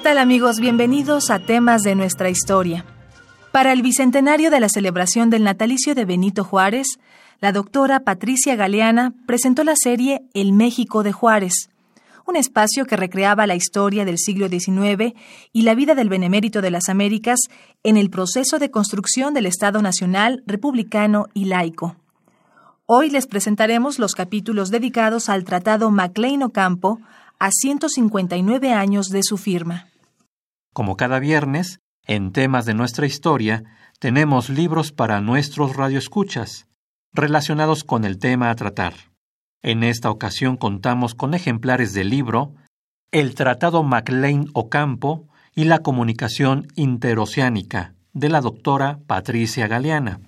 Tal amigos? Bienvenidos a temas de nuestra historia. Para el bicentenario de la celebración del natalicio de Benito Juárez, la doctora Patricia Galeana presentó la serie El México de Juárez, un espacio que recreaba la historia del siglo XIX y la vida del benemérito de las Américas en el proceso de construcción del Estado Nacional, republicano y laico. Hoy les presentaremos los capítulos dedicados al Tratado Maclean Ocampo, a 159 años de su firma. Como cada viernes, en temas de nuestra historia, tenemos libros para nuestros radioescuchas, relacionados con el tema a tratar. En esta ocasión contamos con ejemplares del libro El Tratado Maclean Ocampo y la Comunicación Interoceánica, de la doctora Patricia Galeana.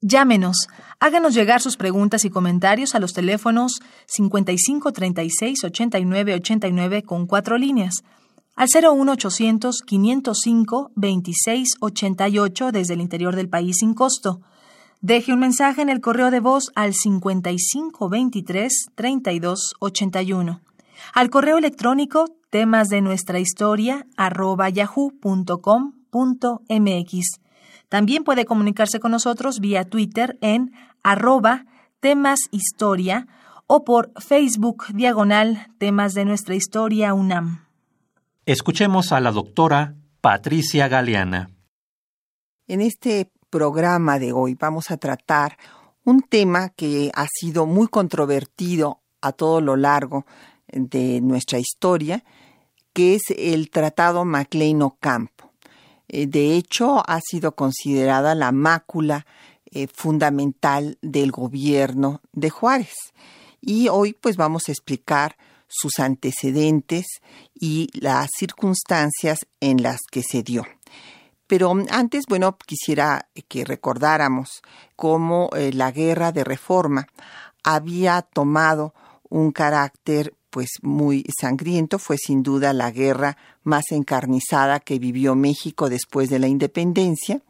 Llámenos, háganos llegar sus preguntas y comentarios a los teléfonos 55 36 89 89 con cuatro líneas, al 01800 505 26 88 desde el interior del país sin costo. Deje un mensaje en el correo de voz al 55 23 32 81. Al correo electrónico temas de nuestra historia arroba yahoo.com.mx. También puede comunicarse con nosotros vía Twitter en arroba temas historia o por Facebook diagonal temas de nuestra historia UNAM. Escuchemos a la doctora Patricia Galeana. En este programa de hoy vamos a tratar un tema que ha sido muy controvertido a todo lo largo de nuestra historia, que es el Tratado Maclean Ocampo. Eh, de hecho, ha sido considerada la mácula eh, fundamental del gobierno de Juárez. Y hoy pues vamos a explicar sus antecedentes y las circunstancias en las que se dio. Pero antes, bueno, quisiera que recordáramos cómo eh, la guerra de reforma había tomado un carácter pues muy sangriento, fue sin duda la guerra más encarnizada que vivió México después de la independencia,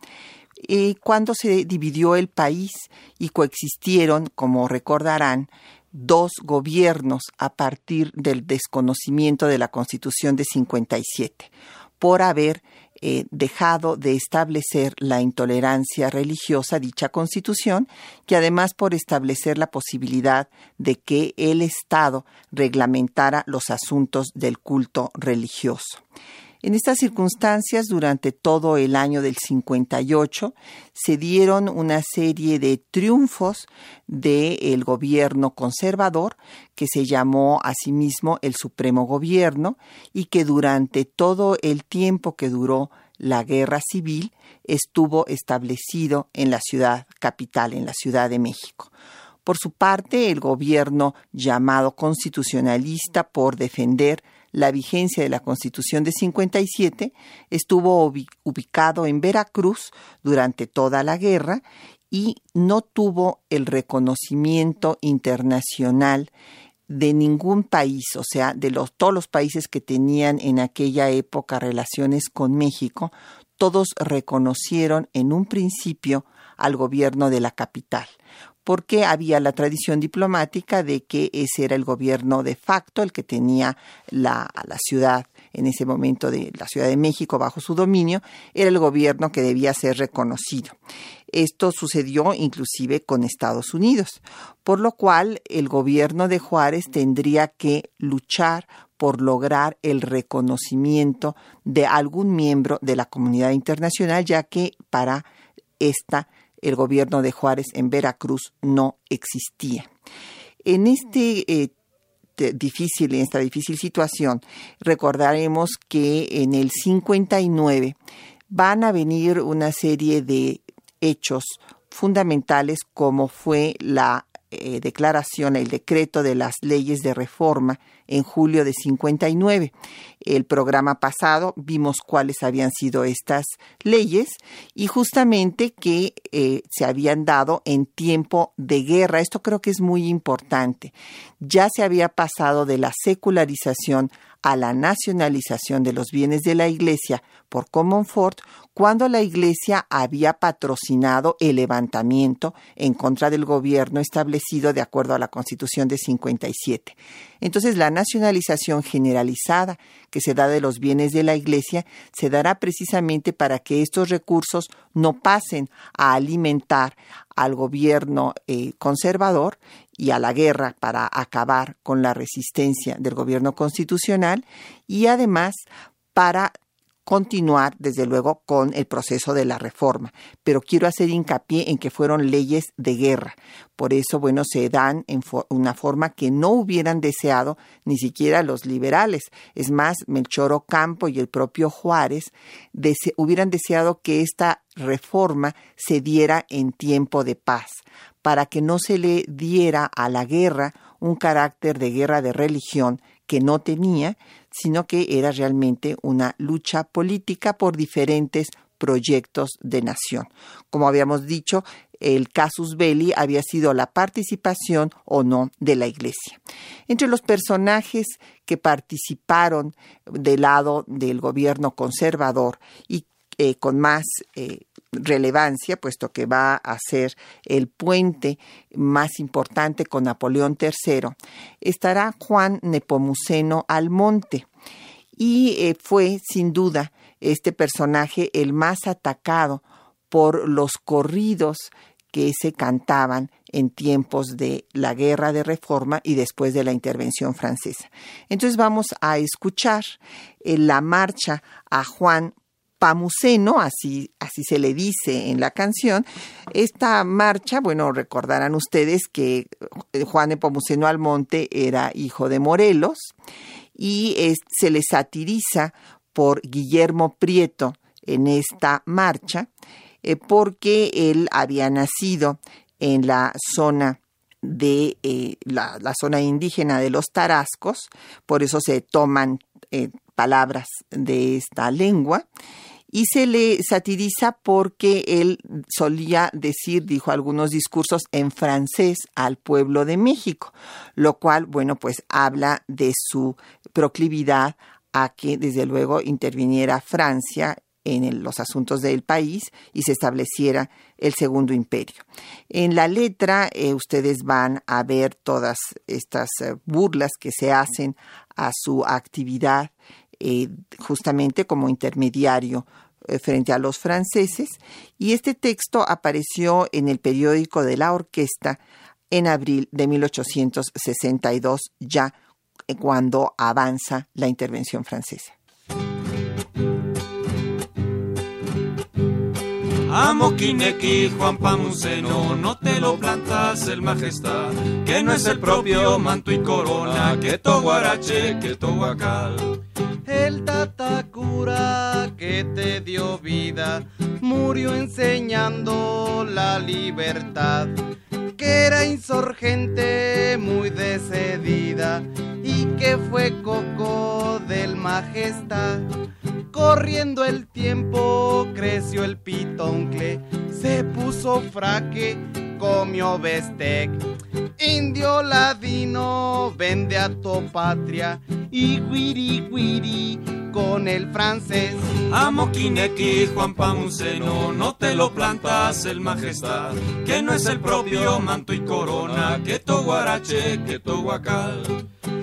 y cuando se dividió el país y coexistieron, como recordarán, dos gobiernos a partir del desconocimiento de la Constitución de 57, por haber eh, dejado de establecer la intolerancia religiosa dicha constitución y además por establecer la posibilidad de que el Estado reglamentara los asuntos del culto religioso. En estas circunstancias, durante todo el año del 58, se dieron una serie de triunfos del gobierno conservador, que se llamó asimismo el Supremo Gobierno, y que durante todo el tiempo que duró la guerra civil estuvo establecido en la ciudad capital, en la Ciudad de México. Por su parte, el gobierno llamado constitucionalista por defender la vigencia de la Constitución de 57 estuvo ubicado en Veracruz durante toda la guerra y no tuvo el reconocimiento internacional de ningún país, o sea, de los, todos los países que tenían en aquella época relaciones con México, todos reconocieron en un principio al gobierno de la capital porque había la tradición diplomática de que ese era el gobierno de facto, el que tenía la, la ciudad en ese momento de la Ciudad de México bajo su dominio, era el gobierno que debía ser reconocido. Esto sucedió inclusive con Estados Unidos, por lo cual el gobierno de Juárez tendría que luchar por lograr el reconocimiento de algún miembro de la comunidad internacional, ya que para esta el gobierno de Juárez en Veracruz no existía. En este eh, difícil, en esta difícil situación, recordaremos que en el 59 van a venir una serie de hechos fundamentales como fue la eh, declaración, el decreto de las leyes de reforma en julio de 59. El programa pasado vimos cuáles habían sido estas leyes y justamente que eh, se habían dado en tiempo de guerra. Esto creo que es muy importante. Ya se había pasado de la secularización a la nacionalización de los bienes de la Iglesia por Comonfort cuando la Iglesia había patrocinado el levantamiento en contra del gobierno establecido de acuerdo a la Constitución de 57. Entonces, la nacionalización generalizada que se da de los bienes de la Iglesia se dará precisamente para que estos recursos no pasen a alimentar al gobierno eh, conservador y a la guerra para acabar con la resistencia del gobierno constitucional y además para continuar, desde luego, con el proceso de la reforma. Pero quiero hacer hincapié en que fueron leyes de guerra. Por eso, bueno, se dan en una forma que no hubieran deseado ni siquiera los liberales. Es más, Melchor Ocampo y el propio Juárez hubieran deseado que esta reforma se diera en tiempo de paz, para que no se le diera a la guerra un carácter de guerra de religión que no tenía, sino que era realmente una lucha política por diferentes proyectos de nación. Como habíamos dicho, el casus belli había sido la participación o no de la Iglesia. Entre los personajes que participaron del lado del gobierno conservador y eh, con más eh, relevancia, puesto que va a ser el puente más importante con Napoleón III, estará Juan Nepomuceno Almonte. Y eh, fue, sin duda, este personaje el más atacado por los corridos que se cantaban en tiempos de la guerra de reforma y después de la intervención francesa. Entonces vamos a escuchar eh, la marcha a Juan Pamuceno, así, así se le dice en la canción. Esta marcha, bueno, recordarán ustedes que eh, Juan de Pamuceno Almonte era hijo de Morelos y se le satiriza por Guillermo Prieto en esta marcha eh, porque él había nacido en la zona de eh, la, zona indígena de los tarascos, por eso se toman palabras de esta lengua y se le satiriza porque él solía decir, dijo algunos discursos en francés al pueblo de México, lo cual, bueno, pues habla de su proclividad a que desde luego interviniera Francia en los asuntos del país y se estableciera el segundo imperio. En la letra eh, ustedes van a ver todas estas eh, burlas que se hacen a su actividad eh, justamente como intermediario eh, frente a los franceses y este texto apareció en el periódico de la orquesta en abril de 1862 ya eh, cuando avanza la intervención francesa. Amo Juan Pamuceno, no te lo plantas el majestad, que no es el propio manto y corona, que to guarache, que to. El Tatacura que te dio vida murió enseñando la libertad, que era insurgente muy decidida y que fue coco del majestad. Corriendo el tiempo creció el pitoncle, se puso fraque, comió bistec Indio ladino vende a tu patria y guiri guiri con el francés. Amo Kineki, Juan Pamuceno, no te lo plantas el majestad, que no es el propio manto y corona, que to guarache, que to guacal.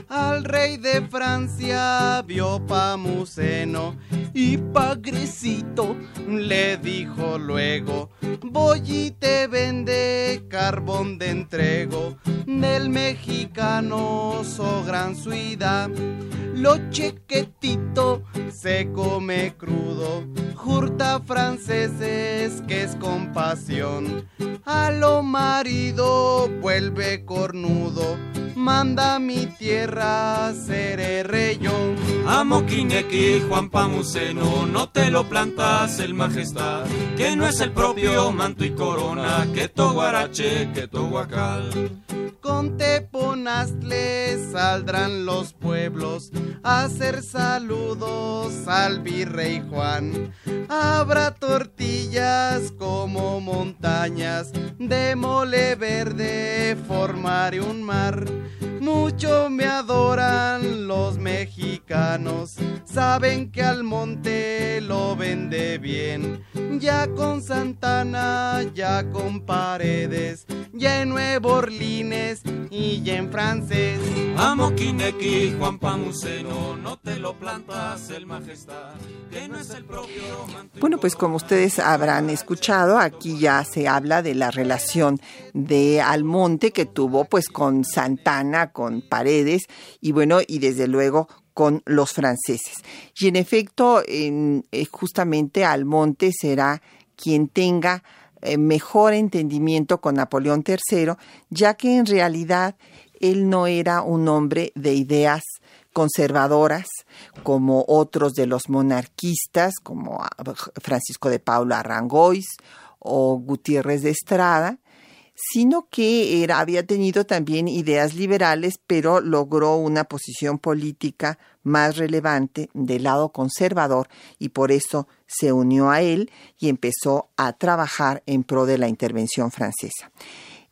Al rey de Francia vio Pamuceno y Pagrecito le dijo luego, voy y te vende carbón de entrego del mexicano so gran suida. Lo chequetito se come crudo, jurta franceses que es compasión. A lo marido vuelve cornudo manda mi tierra, seré rey yo. Amo Quinequi, Juan Pamuceno, no te lo plantas el majestad, que no es el propio manto y corona, que Toguarache, que Tohuacal. Con Teponaztle saldrán los pueblos a hacer saludos al virrey Juan. Habrá tortillas como montañas de mole verde, formaré un mar. Mucho me adoran los mexicanos, saben que al monte lo vende bien. Ya con Santana, ya con Paredes, ya en Nuevo Orlines y ya en francés. Amo Quinequi, Juan Pamuceno, no te lo plantas el majestad, Bueno, pues como ustedes habrán escuchado, aquí ya se habla de la relación de Almonte que tuvo pues con Santana, con Paredes y bueno, y desde luego con los franceses. Y en efecto, en, eh, justamente Almonte será quien tenga eh, mejor entendimiento con Napoleón III, ya que en realidad él no era un hombre de ideas conservadoras como otros de los monarquistas, como ah, Francisco de Paula Arrangois o Gutiérrez de Estrada, sino que era, había tenido también ideas liberales, pero logró una posición política más relevante del lado conservador y por eso se unió a él y empezó a trabajar en pro de la intervención francesa.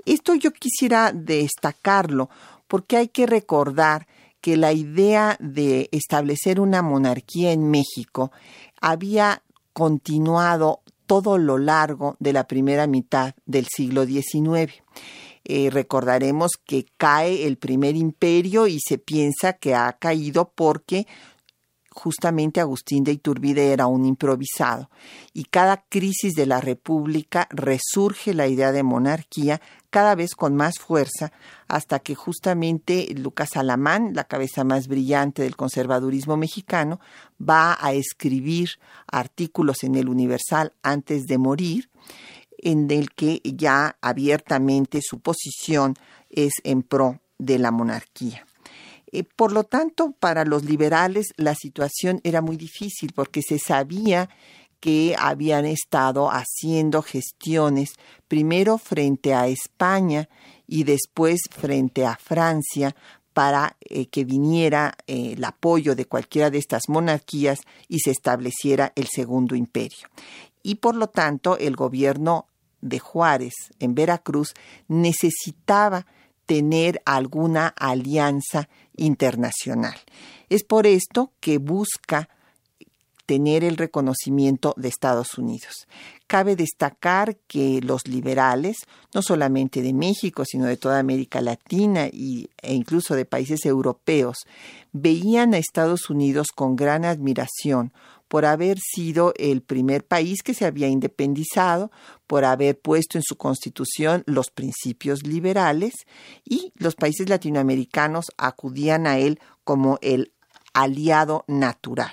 Esto yo quisiera destacarlo porque hay que recordar que la idea de establecer una monarquía en México había continuado todo lo largo de la primera mitad del siglo XIX. Eh, recordaremos que cae el primer imperio y se piensa que ha caído porque justamente Agustín de Iturbide era un improvisado. Y cada crisis de la República resurge la idea de monarquía cada vez con más fuerza, hasta que justamente Lucas Alamán, la cabeza más brillante del conservadurismo mexicano, va a escribir artículos en el Universal antes de morir, en el que ya abiertamente su posición es en pro de la monarquía. Eh, por lo tanto, para los liberales la situación era muy difícil porque se sabía que habían estado haciendo gestiones primero frente a España y después frente a Francia para eh, que viniera eh, el apoyo de cualquiera de estas monarquías y se estableciera el segundo imperio. Y por lo tanto el gobierno de Juárez en Veracruz necesitaba tener alguna alianza internacional. Es por esto que busca tener el reconocimiento de Estados Unidos. Cabe destacar que los liberales, no solamente de México, sino de toda América Latina y, e incluso de países europeos, veían a Estados Unidos con gran admiración por haber sido el primer país que se había independizado, por haber puesto en su constitución los principios liberales y los países latinoamericanos acudían a él como el aliado natural.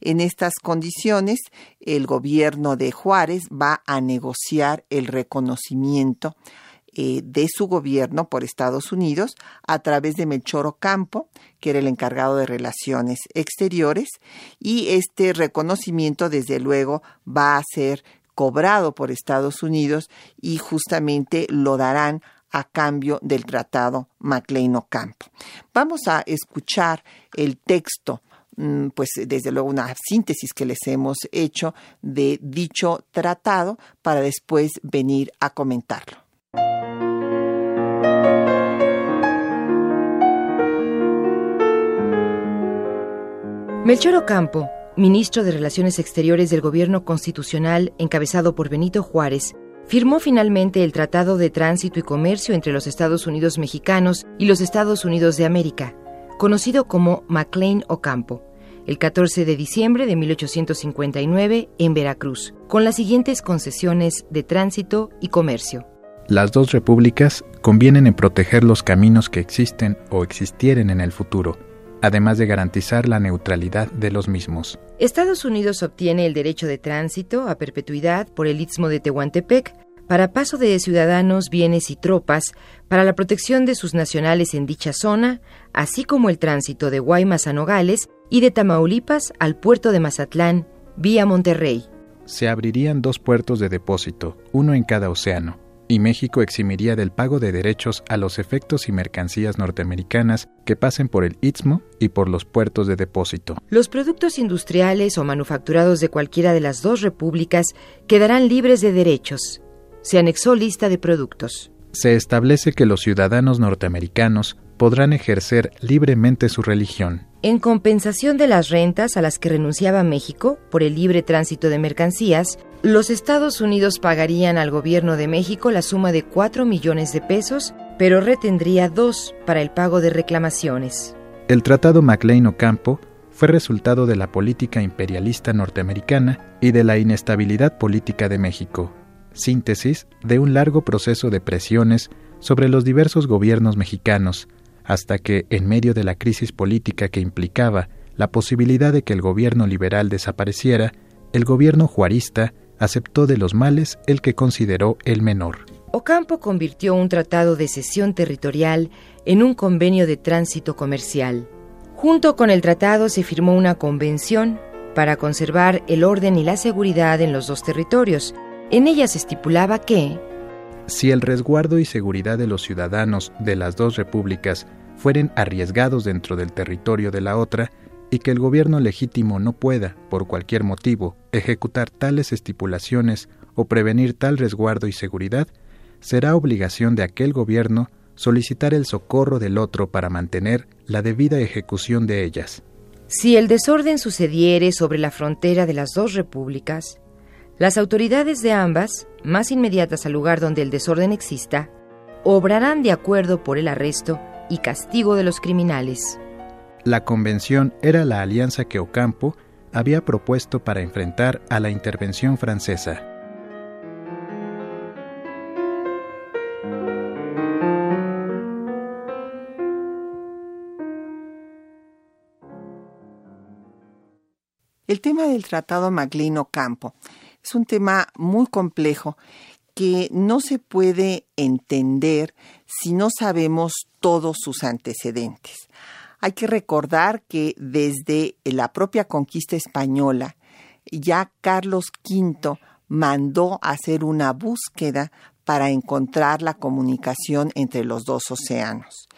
En estas condiciones, el gobierno de Juárez va a negociar el reconocimiento eh, de su gobierno por Estados Unidos a través de Melchor Ocampo, que era el encargado de relaciones exteriores, y este reconocimiento, desde luego, va a ser cobrado por Estados Unidos y justamente lo darán a cambio del tratado MacLean Ocampo. Vamos a escuchar el texto mm, pues desde luego una síntesis que les hemos hecho de dicho tratado para después venir a comentarlo. Melchor Ocampo, ministro de Relaciones Exteriores del Gobierno Constitucional encabezado por Benito Juárez, firmó finalmente el Tratado de Tránsito y Comercio entre los Estados Unidos mexicanos y los Estados Unidos de América, conocido como McLean Ocampo, el 14 de diciembre de 1859 en Veracruz, con las siguientes concesiones de tránsito y comercio. Las dos repúblicas convienen en proteger los caminos que existen o existieren en el futuro además de garantizar la neutralidad de los mismos. Estados Unidos obtiene el derecho de tránsito a perpetuidad por el istmo de Tehuantepec para paso de ciudadanos, bienes y tropas, para la protección de sus nacionales en dicha zona, así como el tránsito de Guaymas a Nogales y de Tamaulipas al puerto de Mazatlán, vía Monterrey. Se abrirían dos puertos de depósito, uno en cada océano, y México eximiría del pago de derechos a los efectos y mercancías norteamericanas que pasen por el Istmo y por los puertos de depósito. Los productos industriales o manufacturados de cualquiera de las dos repúblicas quedarán libres de derechos. Se anexó lista de productos. Se establece que los ciudadanos norteamericanos podrán ejercer libremente su religión. En compensación de las rentas a las que renunciaba México por el libre tránsito de mercancías, los Estados Unidos pagarían al gobierno de México la suma de 4 millones de pesos, pero retendría dos para el pago de reclamaciones. El Tratado MacLean-Ocampo fue resultado de la política imperialista norteamericana y de la inestabilidad política de México, síntesis de un largo proceso de presiones sobre los diversos gobiernos mexicanos, hasta que, en medio de la crisis política que implicaba la posibilidad de que el gobierno liberal desapareciera, el gobierno juarista aceptó de los males el que consideró el menor. Ocampo convirtió un tratado de cesión territorial en un convenio de tránsito comercial. Junto con el tratado se firmó una convención para conservar el orden y la seguridad en los dos territorios. En ella se estipulaba que si el resguardo y seguridad de los ciudadanos de las dos repúblicas fueren arriesgados dentro del territorio de la otra, y que el gobierno legítimo no pueda, por cualquier motivo, ejecutar tales estipulaciones o prevenir tal resguardo y seguridad, será obligación de aquel gobierno solicitar el socorro del otro para mantener la debida ejecución de ellas. Si el desorden sucediere sobre la frontera de las dos repúblicas, las autoridades de ambas, más inmediatas al lugar donde el desorden exista, obrarán de acuerdo por el arresto y castigo de los criminales. La convención era la alianza que Ocampo había propuesto para enfrentar a la intervención francesa. El tema del Tratado Maclean-Ocampo es un tema muy complejo que no se puede entender si no sabemos todos sus antecedentes. Hay que recordar que desde la propia conquista española, ya Carlos V mandó hacer una búsqueda para encontrar la comunicación entre los dos océanos.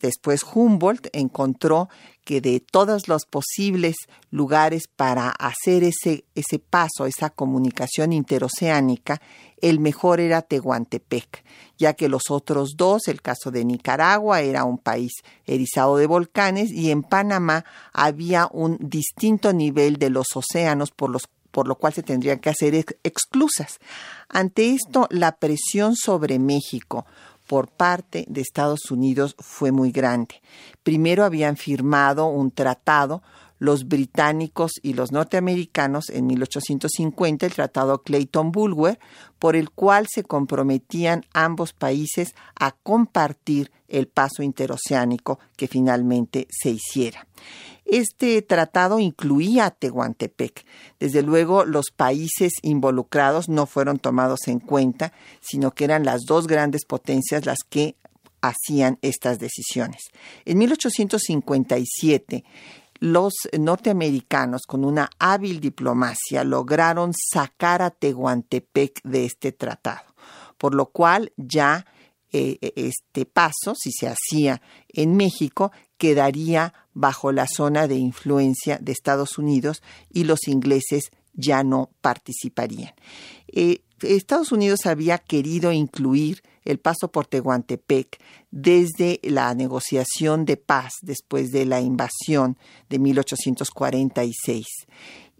Después Humboldt encontró que de todos los posibles lugares para hacer ese, ese paso, esa comunicación interoceánica, el mejor era Tehuantepec, ya que los otros dos, el caso de Nicaragua, era un país erizado de volcanes y en Panamá había un distinto nivel de los océanos por los por lo cual se tendrían que hacer exclusas. Ante esto, la presión sobre México por parte de Estados Unidos fue muy grande. Primero habían firmado un tratado los británicos y los norteamericanos en 1850 el Tratado Clayton-Bulwer, por el cual se comprometían ambos países a compartir el paso interoceánico que finalmente se hiciera. Este tratado incluía a Tehuantepec. Desde luego, los países involucrados no fueron tomados en cuenta, sino que eran las dos grandes potencias las que hacían estas decisiones. En 1857, los norteamericanos, con una hábil diplomacia, lograron sacar a Tehuantepec de este tratado, por lo cual ya eh, este paso, si se hacía en México, quedaría bajo la zona de influencia de Estados Unidos y los ingleses ya no participarían. Eh, Estados Unidos había querido incluir el paso por Tehuantepec desde la negociación de paz después de la invasión de 1846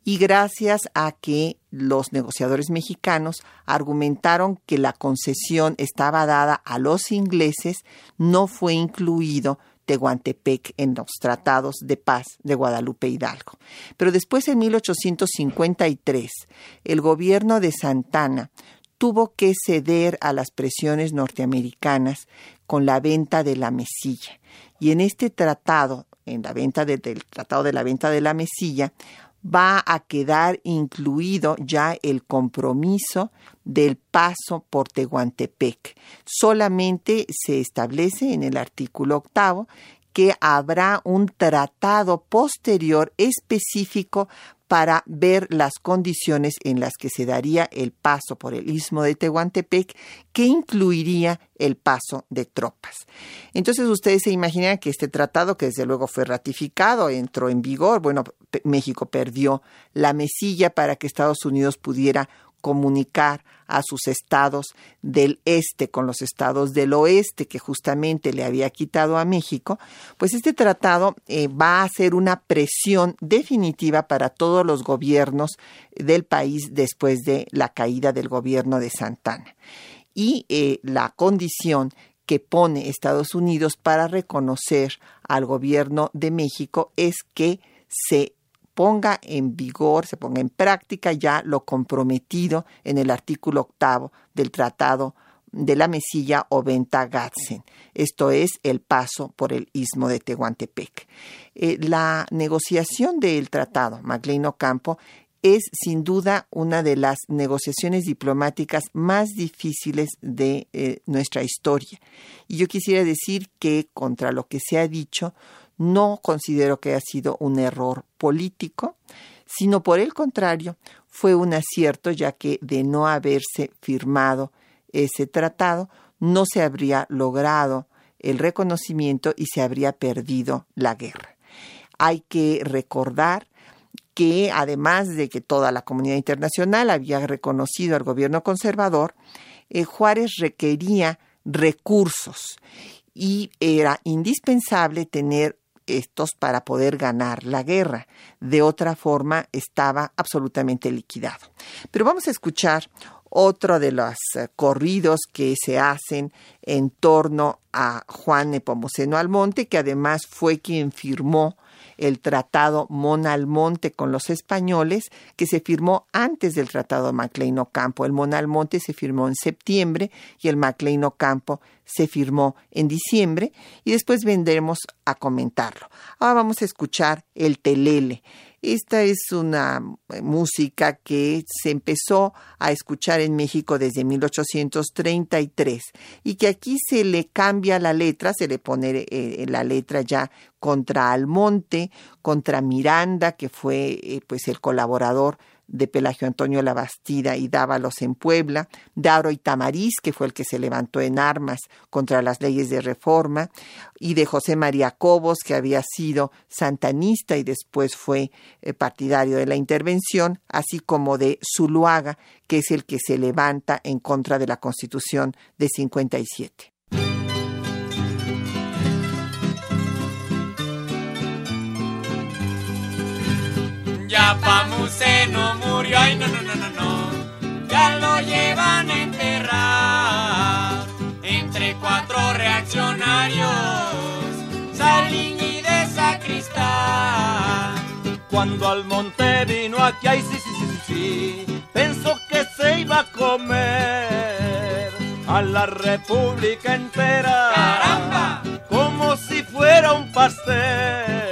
y gracias a que los negociadores mexicanos argumentaron que la concesión estaba dada a los ingleses, no fue incluido Tehuantepec en los tratados de paz de Guadalupe Hidalgo. Pero después, en 1853, el gobierno de Santana tuvo que ceder a las presiones norteamericanas con la venta de la mesilla. Y en este tratado, en la venta del Tratado de la Venta de la Mesilla, va a quedar incluido ya el compromiso del paso por Tehuantepec. Solamente se establece en el artículo octavo que habrá un tratado posterior específico para ver las condiciones en las que se daría el paso por el istmo de Tehuantepec, que incluiría el paso de tropas. Entonces ustedes se imaginan que este tratado, que desde luego fue ratificado, entró en vigor, bueno, México perdió la mesilla para que Estados Unidos pudiera comunicar a sus estados del este con los estados del oeste que justamente le había quitado a México, pues este tratado eh, va a ser una presión definitiva para todos los gobiernos del país después de la caída del gobierno de Santana. Y eh, la condición que pone Estados Unidos para reconocer al gobierno de México es que se ponga en vigor, se ponga en práctica ya lo comprometido en el artículo octavo del Tratado de la Mesilla o Venta Gatzen. Esto es el paso por el istmo de Tehuantepec. Eh, la negociación del tratado, MacLean Ocampo, es sin duda una de las negociaciones diplomáticas más difíciles de eh, nuestra historia. Y yo quisiera decir que contra lo que se ha dicho, no considero que haya sido un error político, sino por el contrario, fue un acierto ya que de no haberse firmado ese tratado, no se habría logrado el reconocimiento y se habría perdido la guerra. Hay que recordar que además de que toda la comunidad internacional había reconocido al gobierno conservador, eh, Juárez requería recursos y era indispensable tener estos para poder ganar la guerra. De otra forma, estaba absolutamente liquidado. Pero vamos a escuchar otro de los eh, corridos que se hacen en torno a Juan Nepomuceno Almonte, que además fue quien firmó el tratado Monalmonte con los españoles, que se firmó antes del tratado Maclean Ocampo. El Monalmonte se firmó en septiembre y el Maclean Ocampo se firmó en diciembre y después vendremos a comentarlo. Ahora vamos a escuchar el telele. Esta es una eh, música que se empezó a escuchar en México desde 1833 y que aquí se le cambia la letra, se le pone eh, la letra ya contra Almonte, contra Miranda, que fue eh, pues el colaborador de Pelagio Antonio Labastida y Dávalos en Puebla, Dauro y Tamariz, que fue el que se levantó en armas contra las leyes de reforma, y de José María Cobos, que había sido santanista y después fue eh, partidario de la intervención, así como de Zuluaga, que es el que se levanta en contra de la Constitución de 57. Ya Pamuceno murió, ay no, no, no, no, no, ya lo llevan a enterrar entre cuatro reaccionarios, Salín y de sacristán. Cuando al monte vino aquí, ay sí, sí, sí, sí, sí, pensó que se iba a comer a la república entera. ¡Caramba! Como si fuera un pastel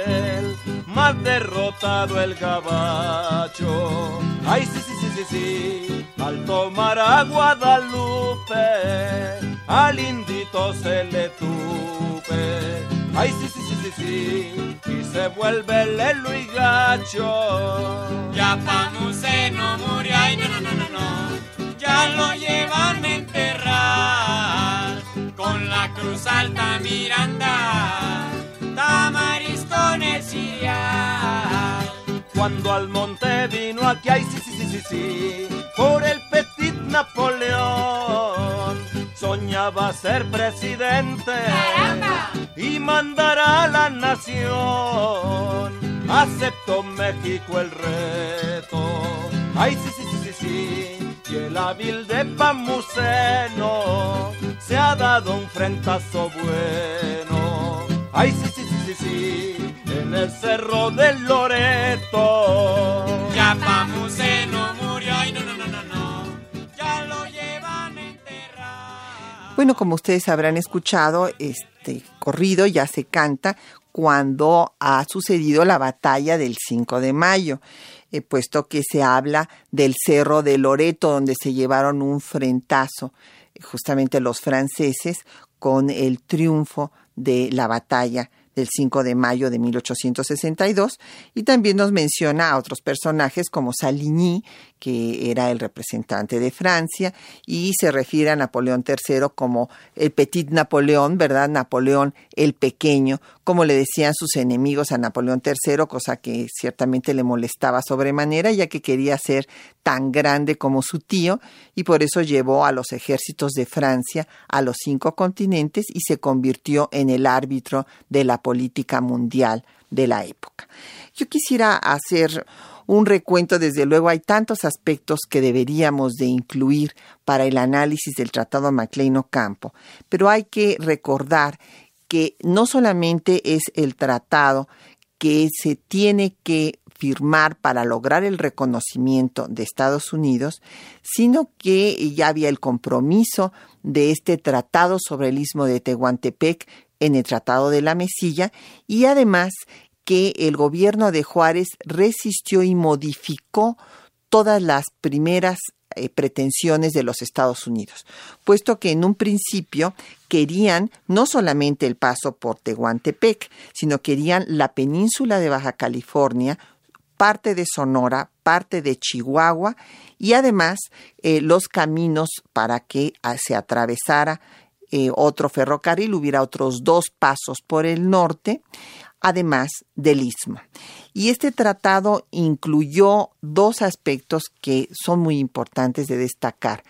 derrotado el gabacho. Ay, sí, sí, sí, sí, sí, al tomar a Guadalupe, al indito se le tupe. Ay, sí, sí, sí, sí, sí, y se vuelve lelo y gacho. Ya Pamuceno murió, ay no, no, no, no, no, ya lo llevan a enterrar con la cruz alta Miranda, Tamariz Sirial. Cuando al monte vino aquí, ay, sí, sí, sí, sí, sí, por el petit Napoleón, soñaba ser presidente y mandar a la nación. Aceptó México el reto, ay, sí, sí, sí, sí, sí, y el hábil de Pamuceno se ha dado un frentazo bueno. Ay, sí, sí, sí, sí, sí, en el cerro del Loreto. Ya Pamuceno murió, ay no, no, no, no, no, ya lo llevan a enterrar. Bueno, como ustedes habrán escuchado, este corrido ya se canta cuando ha sucedido la batalla del 5 de mayo. eh, puesto que se habla del Cerro de Loreto, donde se llevaron un frentazo justamente los franceses con el triunfo de la batalla del 5 de mayo de 1862 y también nos menciona a otros personajes como Saligny, que era el representante de Francia, y se refiere a Napoleón III como el Petit Napoleón, ¿verdad? Napoleón el Pequeño, como le decían sus enemigos a Napoleón III, cosa que ciertamente le molestaba sobremanera, ya que quería ser tan grande como su tío, y por eso llevó a los ejércitos de Francia a los cinco continentes y se convirtió en el árbitro de la política mundial de la época. Yo quisiera hacer un recuento, desde luego hay tantos aspectos que deberíamos de incluir para el análisis del Tratado Maclean Ocampo, pero hay que recordar que no solamente es el tratado que se tiene que firmar para lograr el reconocimiento de Estados Unidos, sino que ya había el compromiso de este tratado sobre el istmo de Tehuantepec en el Tratado de la Mesilla y además que el gobierno de Juárez resistió y modificó todas las primeras eh, pretensiones de los Estados Unidos, puesto que en un principio querían no solamente el paso por Tehuantepec, sino querían la península de Baja California, parte de Sonora, parte de Chihuahua y además eh, los caminos para que ah, se atravesara eh, otro ferrocarril, hubiera otros dos pasos por el norte, además del istmo. Y este tratado incluyó dos aspectos que son muy importantes de destacar.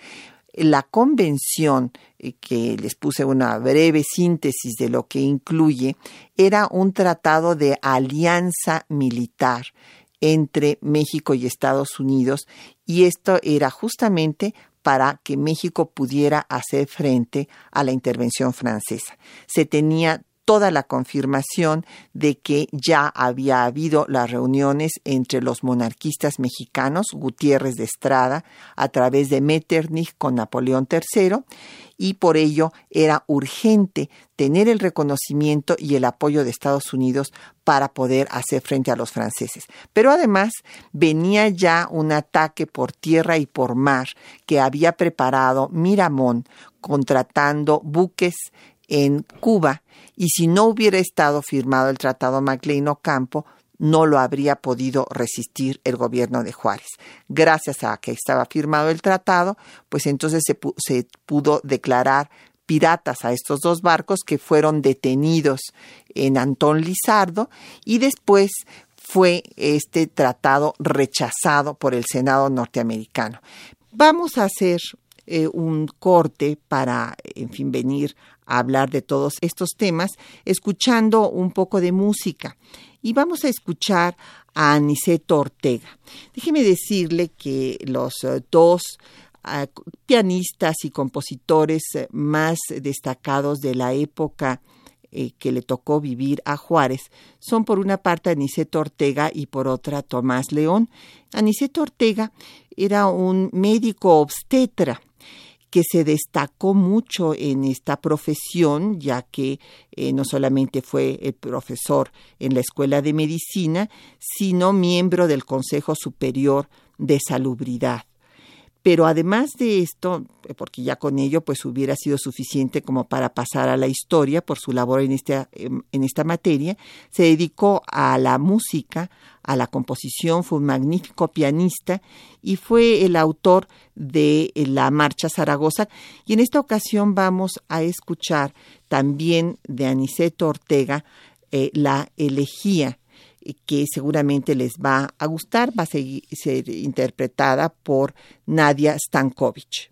La convención, eh, que les puse una breve síntesis de lo que incluye, era un tratado de alianza militar entre México y Estados Unidos y esto era justamente para que México pudiera hacer frente a la intervención francesa. Se tenía toda la confirmación de que ya había habido las reuniones entre los monarquistas mexicanos, Gutiérrez de Estrada, a través de Metternich con Napoleón III, y por ello era urgente tener el reconocimiento y el apoyo de Estados Unidos para poder hacer frente a los franceses. Pero además venía ya un ataque por tierra y por mar que había preparado Miramón contratando buques en Cuba y si no hubiera estado firmado el Tratado MacLean Ocampo, no lo habría podido resistir el gobierno de Juárez. Gracias a que estaba firmado el tratado, pues entonces se, se pudo declarar piratas a estos dos barcos que fueron detenidos en Antón Lizardo y después fue este tratado rechazado por el Senado norteamericano. Vamos a hacer eh, un corte para, en fin, venir a hablar de todos estos temas, escuchando un poco de música. Y vamos a escuchar a Aniceto Ortega. Déjeme decirle que los eh, dos eh, pianistas y compositores más destacados de la época que le tocó vivir a Juárez son por una parte Aniceto Ortega y por otra Tomás León. Aniceto Ortega era un médico obstetra que se destacó mucho en esta profesión, ya que eh, no solamente fue el profesor en la Escuela de Medicina, sino miembro del Consejo Superior de Salubridad. Pero además de esto, porque ya con ello pues hubiera sido suficiente como para pasar a la historia por su labor en esta, en esta materia, se dedicó a la música, a la composición, fue un magnífico pianista y fue el autor de la Marcha Zaragoza. Y en esta ocasión vamos a escuchar también de Aniceto Ortega eh, la elegía que seguramente les va a gustar, va a ser interpretada por Nadia Stankovic.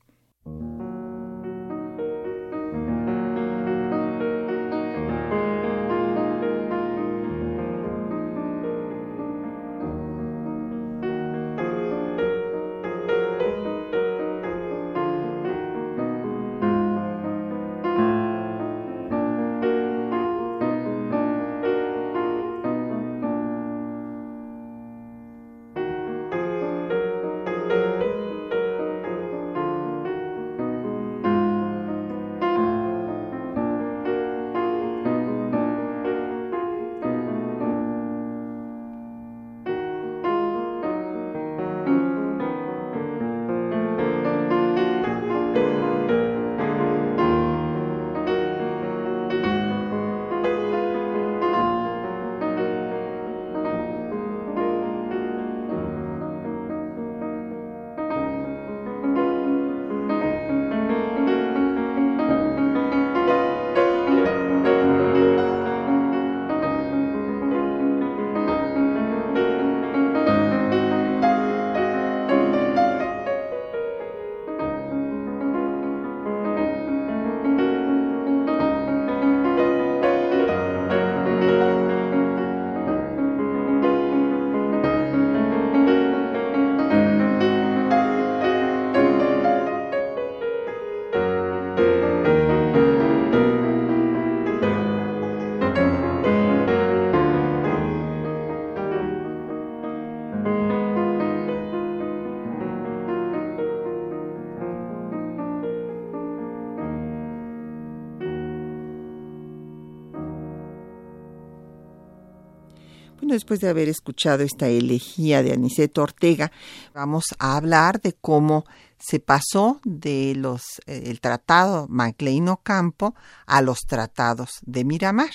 Bueno, después de haber escuchado esta elegía de Aniceto Ortega, vamos a hablar de cómo se pasó de los eh, el tratado Maclean Ocampo a los tratados de Miramar.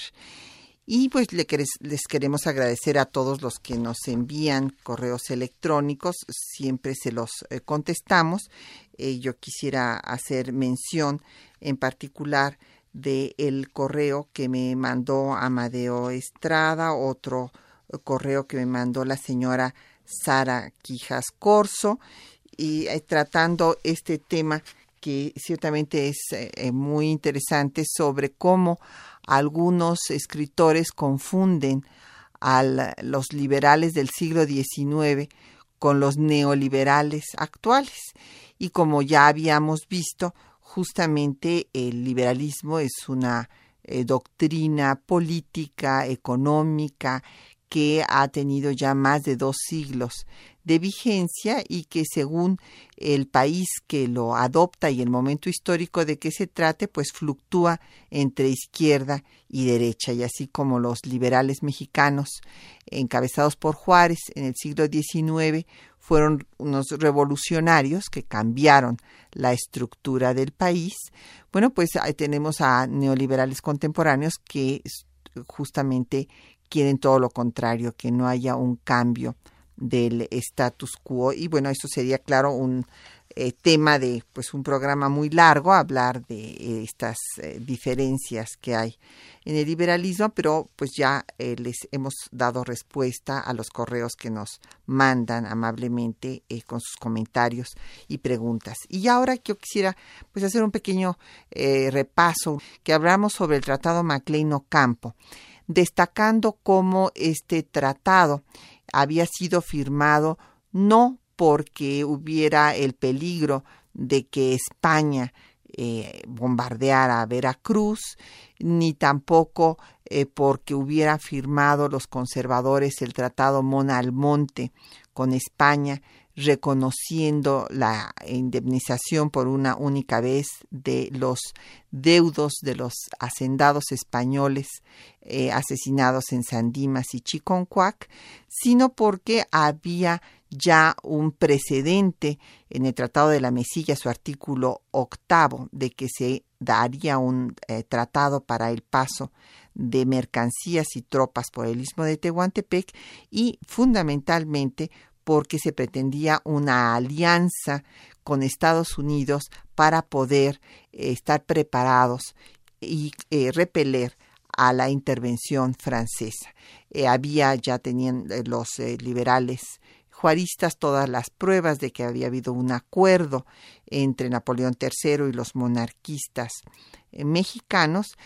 Y pues les queremos agradecer a todos los que nos envían correos electrónicos, siempre se los eh, contestamos. Eh, yo quisiera hacer mención en particular del el correo que me mandó Amadeo Estrada, otro correo que me mandó la señora Sara Quijas Corso, y tratando este tema que ciertamente es muy interesante sobre cómo algunos escritores confunden a los liberales del siglo XIX con los neoliberales actuales. Y como ya habíamos visto, justamente el liberalismo es una eh, doctrina política, económica, que ha tenido ya más de dos siglos de vigencia y que según el país que lo adopta y el momento histórico de que se trate, pues fluctúa entre izquierda y derecha. Y así como los liberales mexicanos, encabezados por Juárez en el siglo XIX, fueron unos revolucionarios que cambiaron la estructura del país, bueno, pues tenemos a neoliberales contemporáneos que justamente quieren todo lo contrario, que no haya un cambio del status quo. Y bueno, eso sería, claro, un eh, tema de pues un programa muy largo, hablar de estas eh, diferencias que hay en el liberalismo, pero pues ya eh, les hemos dado respuesta a los correos que nos mandan amablemente con sus comentarios y preguntas. Y ahora yo quisiera pues hacer un pequeño repaso que hablamos sobre el Tratado Maclean Ocampo, destacando cómo este tratado había sido firmado no porque hubiera el peligro de que España eh, bombardeara a Veracruz, ni tampoco eh, porque hubiera firmado los conservadores el Tratado Mona Almonte con España, reconociendo la indemnización por una única vez de los deudos de los hacendados españoles eh, asesinados en Sandimas y Chiconcuac, sino porque había ya un precedente en el Tratado de la Mesilla, su artículo octavo, de que se daría un eh, tratado para el paso de mercancías y tropas por el istmo de Tehuantepec y fundamentalmente porque se pretendía una alianza con Estados Unidos para poder eh, estar preparados y eh, repeler a la intervención francesa. Eh, había ya tenían los liberales juaristas todas las pruebas de que había habido un acuerdo entre Napoleón III y los monarquistas mexicanos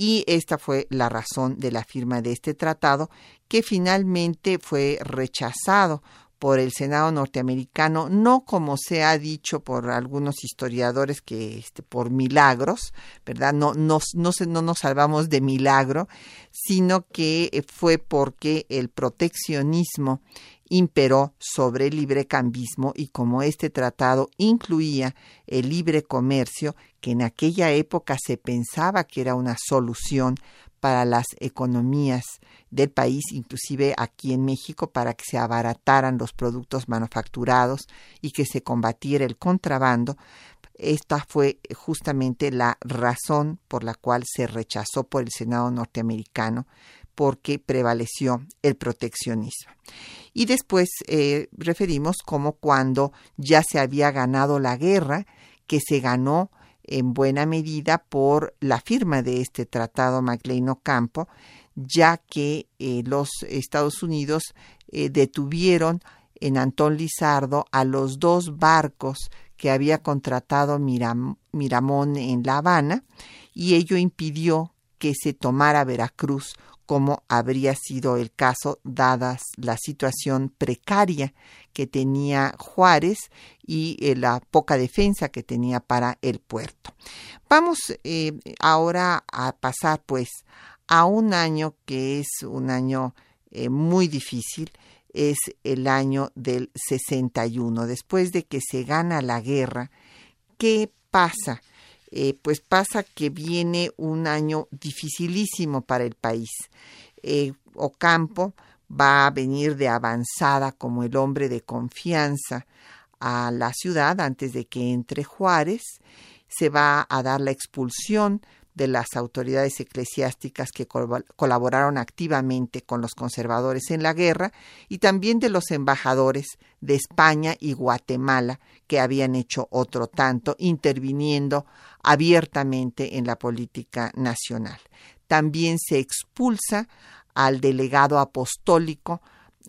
y esta fue la razón de la firma de este tratado que finalmente fue rechazado por el Senado norteamericano, no como se ha dicho por algunos historiadores que este, por milagros, ¿verdad? No, no, no, no nos salvamos de milagro, sino que fue porque el proteccionismo imperó sobre el librecambismo y como este tratado incluía el libre comercio, que en aquella época se pensaba que era una solución para las economías del país, inclusive aquí en México, para que se abarataran los productos manufacturados y que se combatiera el contrabando. Esta fue justamente la razón por la cual se rechazó por el Senado norteamericano, porque prevaleció el proteccionismo. Y después eh, referimos como cuando ya se había ganado la guerra, que se ganó en buena medida por la firma de este tratado Maclean Ocampo, ya que eh, los Estados Unidos eh, detuvieron en Antón Lizardo a los dos barcos que había contratado Miramón en La Habana y ello impidió que se tomara Veracruz como habría sido el caso dada la situación precaria que tenía Juárez y eh, la poca defensa que tenía para el puerto. Vamos eh, ahora a pasar pues a un año que es un año eh, muy difícil, es el año del 61. Después de que se gana la guerra, ¿qué pasa? Eh, pues pasa que viene un año dificilísimo para el país. Eh, Ocampo va a venir de avanzada como el hombre de confianza a la ciudad antes de que entre Juárez. Se va a dar la expulsión de las autoridades eclesiásticas que colaboraron activamente con los conservadores en la guerra y también de los embajadores de España y Guatemala que habían hecho otro tanto, interviniendo abiertamente en la política nacional. También se expulsa al delegado apostólico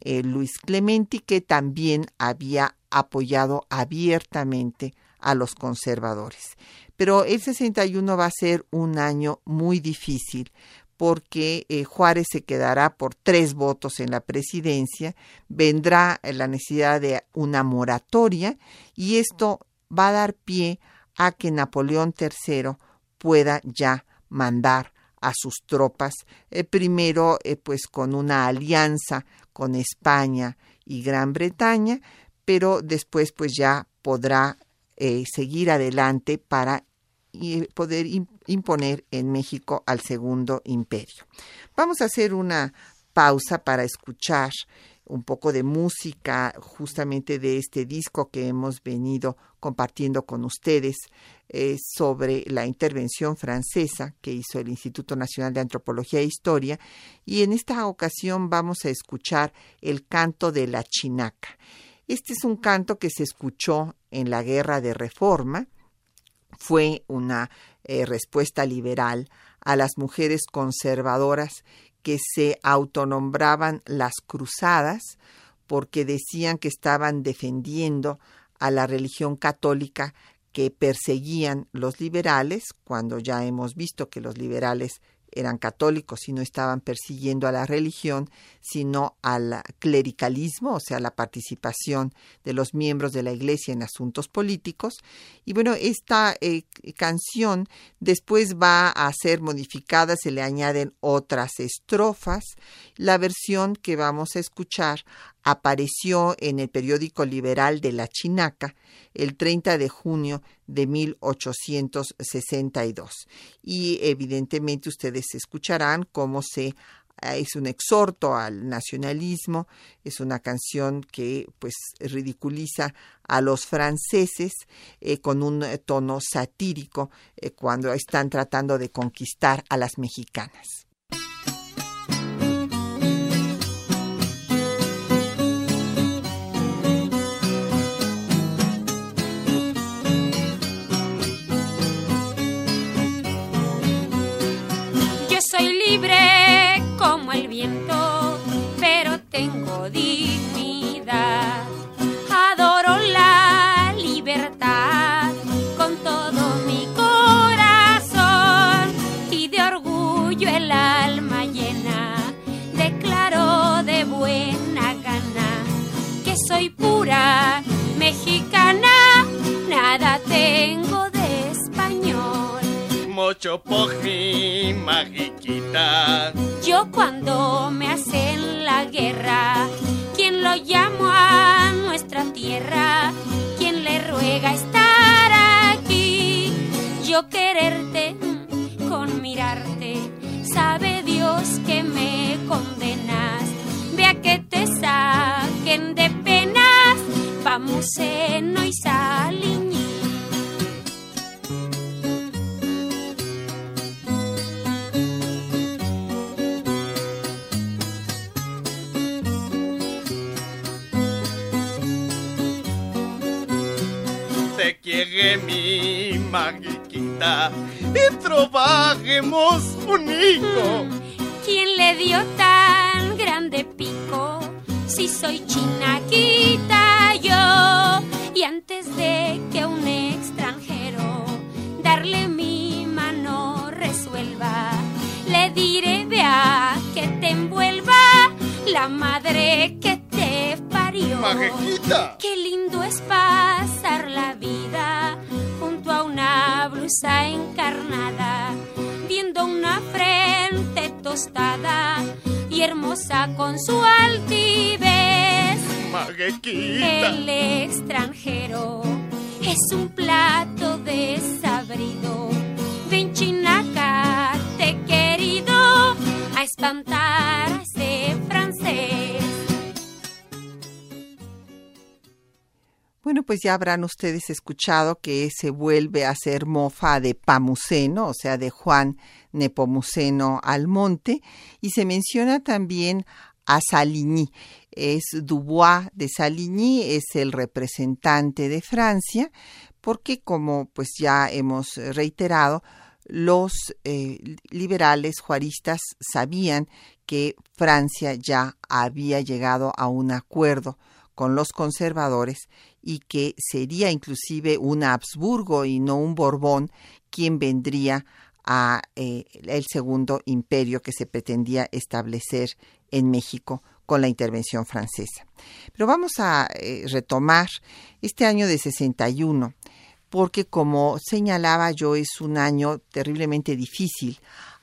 eh, Luis Clementi, que también había apoyado abiertamente a los conservadores. Pero el 61 va a ser un año muy difícil porque eh, Juárez se quedará por tres votos en la presidencia, vendrá la necesidad de una moratoria y esto va a dar pie a que Napoleón III pueda ya mandar a sus tropas, eh, primero eh, pues con una alianza con España y Gran Bretaña, pero después pues ya podrá seguir adelante para y poder imponer en México al Segundo Imperio. Vamos a hacer una pausa para escuchar un poco de música justamente de este disco que hemos venido compartiendo con ustedes eh, sobre la intervención francesa que hizo el Instituto Nacional de Antropología e Historia y en esta ocasión vamos a escuchar el canto de la chinaca. Este es un canto que se escuchó en la Guerra de Reforma fue una eh, respuesta liberal a las mujeres conservadoras que se autonombraban las cruzadas porque decían que estaban defendiendo a la religión católica que perseguían los liberales, cuando ya hemos visto que los liberales eran católicos y no estaban persiguiendo a la religión, sino al clericalismo, o sea, la participación de los miembros de la Iglesia en asuntos políticos. Y bueno, esta eh, canción después va a ser modificada, se le añaden otras estrofas. La versión que vamos a escuchar apareció en el periódico liberal de La Chinaca el 30 de junio de 1862. Y evidentemente ustedes escucharán cómo se eh, es un exhorto al nacionalismo, es una canción que pues ridiculiza a los franceses eh, con un tono satírico eh, cuando están tratando de conquistar a las mexicanas. una frente tostada y hermosa con su altivez. Maguequita. El extranjero es un plato desabrido. Ven te querido a espantar a ese francés. Bueno, pues ya habrán ustedes escuchado que se vuelve a hacer mofa de Pamuceno, o sea, de Juan Nepomuceno Almonte, y se menciona también a Saligny. Es Dubois de Saligny, es el representante de Francia, porque como pues ya hemos reiterado, los eh, liberales juaristas sabían que Francia ya había llegado a un acuerdo con los conservadores y que sería inclusive un Habsburgo y no un Borbón quien vendría a eh, el segundo imperio que se pretendía establecer en México con la intervención francesa. Pero vamos a eh, retomar este año de 61 porque como señalaba yo es un año terriblemente difícil,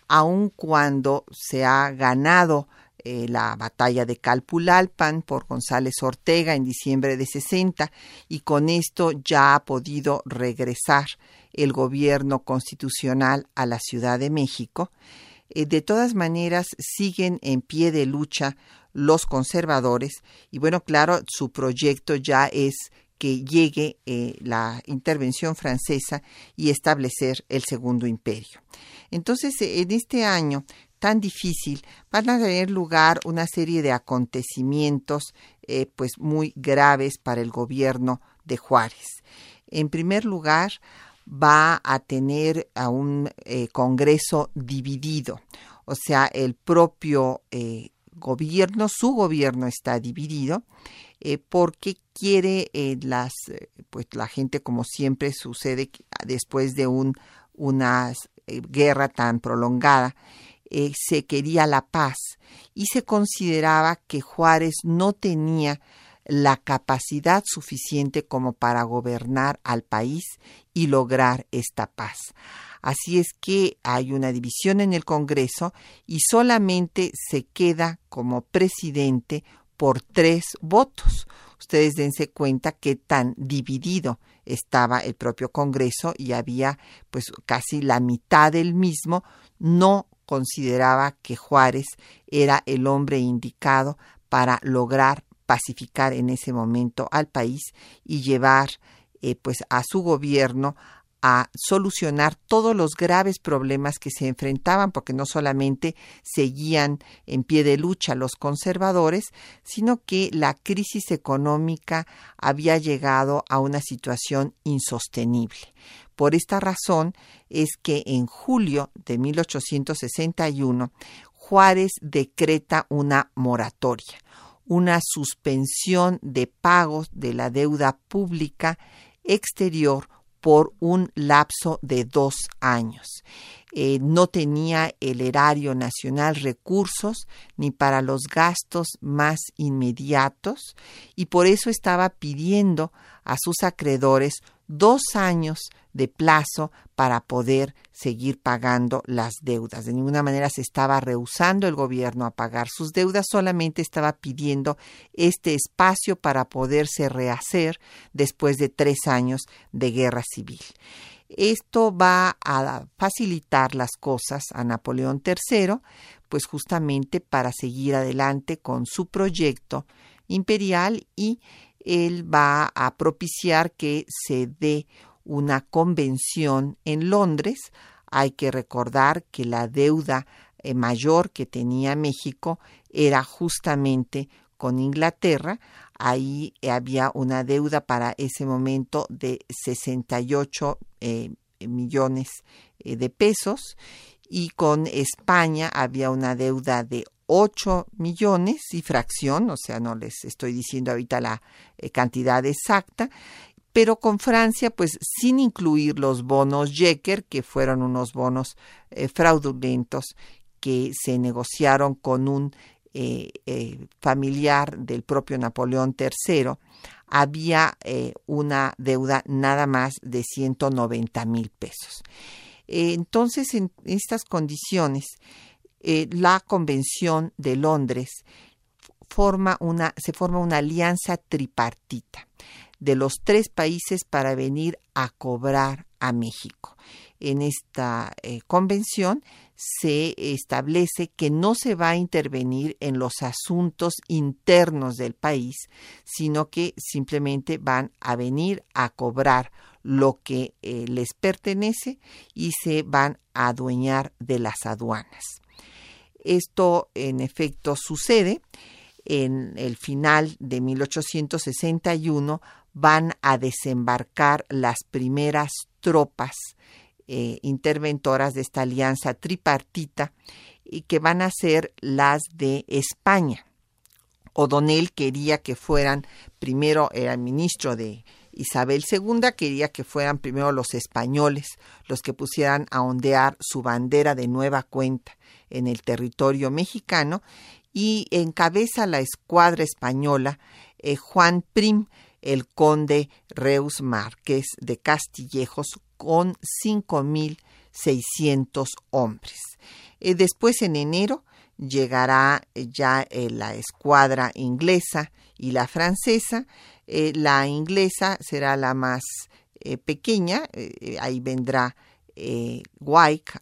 aun cuando se ha ganado eh, la batalla de Calpulalpan por González Ortega en diciembre de 60 y con esto ya ha podido regresar el gobierno constitucional a la Ciudad de México. Eh, de todas maneras siguen en pie de lucha los conservadores y bueno, claro, su proyecto ya es que llegue eh, la intervención francesa y establecer el segundo imperio. Entonces, en este año tan difícil van a tener lugar una serie de acontecimientos eh, pues muy graves para el gobierno de Juárez. En primer lugar, va a tener a un eh, Congreso dividido, o sea, el propio gobierno, su gobierno está dividido eh, porque quiere eh, las, eh, pues la gente como siempre sucede después de un, una guerra tan prolongada, se quería la paz. Y se consideraba que Juárez no tenía la capacidad suficiente como para gobernar al país y lograr esta paz. Así es que hay una división en el Congreso y solamente se queda como presidente por tres votos. Ustedes dense cuenta que tan dividido estaba el propio Congreso y había pues casi la mitad del mismo no consideraba que Juárez era el hombre indicado para lograr pacificar en ese momento al país y llevar eh, pues a su gobierno a solucionar todos los graves problemas que se enfrentaban, porque no solamente seguían en pie de lucha los conservadores, sino que la crisis económica había llegado a una situación insostenible. Por esta razón es que en julio de 1861 Juárez decreta una moratoria, una suspensión de pagos de la deuda pública exterior por un lapso de dos años. Eh, no tenía el erario nacional recursos ni para los gastos más inmediatos y por eso estaba pidiendo a sus acreedores dos años de plazo para poder seguir pagando las deudas. De ninguna manera se estaba rehusando el gobierno a pagar sus deudas, solamente estaba pidiendo este espacio para poderse rehacer después de tres años de guerra civil. Esto va a facilitar las cosas a Napoleón III, pues justamente para seguir adelante con su proyecto imperial y él va a propiciar que se dé una convención en Londres. Hay que recordar que la deuda eh, mayor que tenía México era justamente con Inglaterra. Ahí había una deuda para ese momento de 68 eh, millones eh, de pesos y con España había una deuda de 8 millones y fracción, o sea, no les estoy diciendo ahorita la eh, cantidad exacta, pero con Francia, pues sin incluir los bonos Jecker, que fueron unos bonos eh, fraudulentos que se negociaron con un eh, familiar del propio Napoleón III, había una deuda nada más de 190 mil pesos. Entonces, en estas condiciones, eh, la Convención de Londres forma una, se forma una alianza tripartita de los tres países para venir a cobrar a México. en esta eh, convención se establece que no se va a intervenir en los asuntos internos del país, sino que simplemente van a venir a cobrar lo que eh, les pertenece y se van a adueñar de las aduanas. Esto en efecto sucede en el final de 1861 van a desembarcar las primeras tropas eh, interventoras de esta alianza tripartita y que van a ser las de España. O'Donnell quería que fueran, primero el ministro de Isabel II, quería que fueran primero los españoles los que pusieran a ondear su bandera de nueva cuenta en el territorio mexicano y encabeza la escuadra española eh, Juan Prim, el conde Reus Márquez de Castillejos, con 5.600 hombres. Eh, después, en enero, llegará eh, ya la escuadra inglesa y la francesa. La inglesa será la más pequeña, ahí vendrá eh,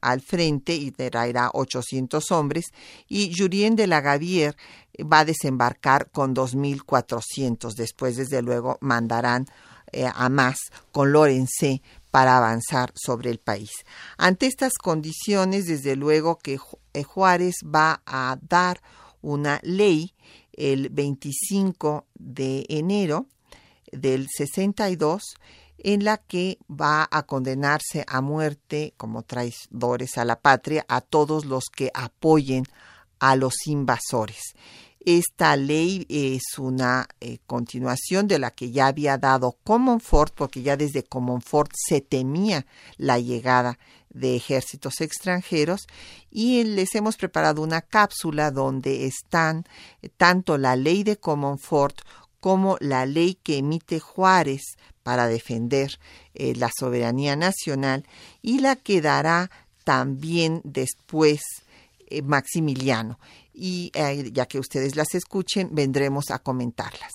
al frente y traerá 800 hombres y Jurien de la Gavier va a desembarcar con 2.400. Después, desde luego, mandarán eh, a más con Lorenzé para avanzar sobre el país. Ante estas condiciones, desde luego que eh, Juárez va a dar una ley el 25 de enero del 62 en la que va a condenarse a muerte como traidores a la patria a todos los que apoyen a los invasores. Esta ley es una eh, continuación de la que ya había dado Comonfort, porque ya desde Comonfort se temía la llegada de ejércitos extranjeros y les hemos preparado una cápsula donde están tanto la ley de Comonfort como la ley que emite Juárez para defender eh, la soberanía nacional y la que dará también después eh, Maximiliano. Y eh, ya que ustedes las escuchen, vendremos a comentarlas.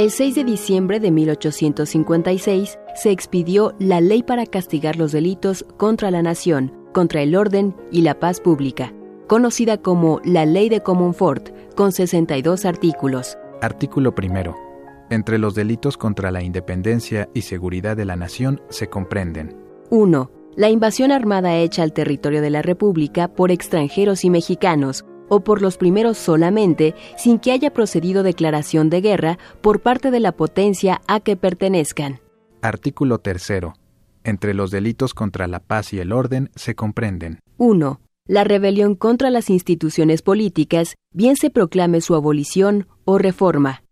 El 6 de diciembre de 1856 se expidió la ley para castigar los delitos contra la nación, contra el orden y la paz pública, conocida como la Ley de Comonfort, con 62 artículos. Artículo primero. Entre los delitos contra la independencia y seguridad de la nación se comprenden 1. La invasión armada hecha al territorio de la República por extranjeros y mexicanos, o por los primeros solamente, sin que haya procedido declaración de guerra por parte de la potencia a que pertenezcan. Artículo tercero. Entre los delitos contra la paz y el orden se comprenden 1. La rebelión contra las instituciones políticas, bien se proclame su abolición o reforma.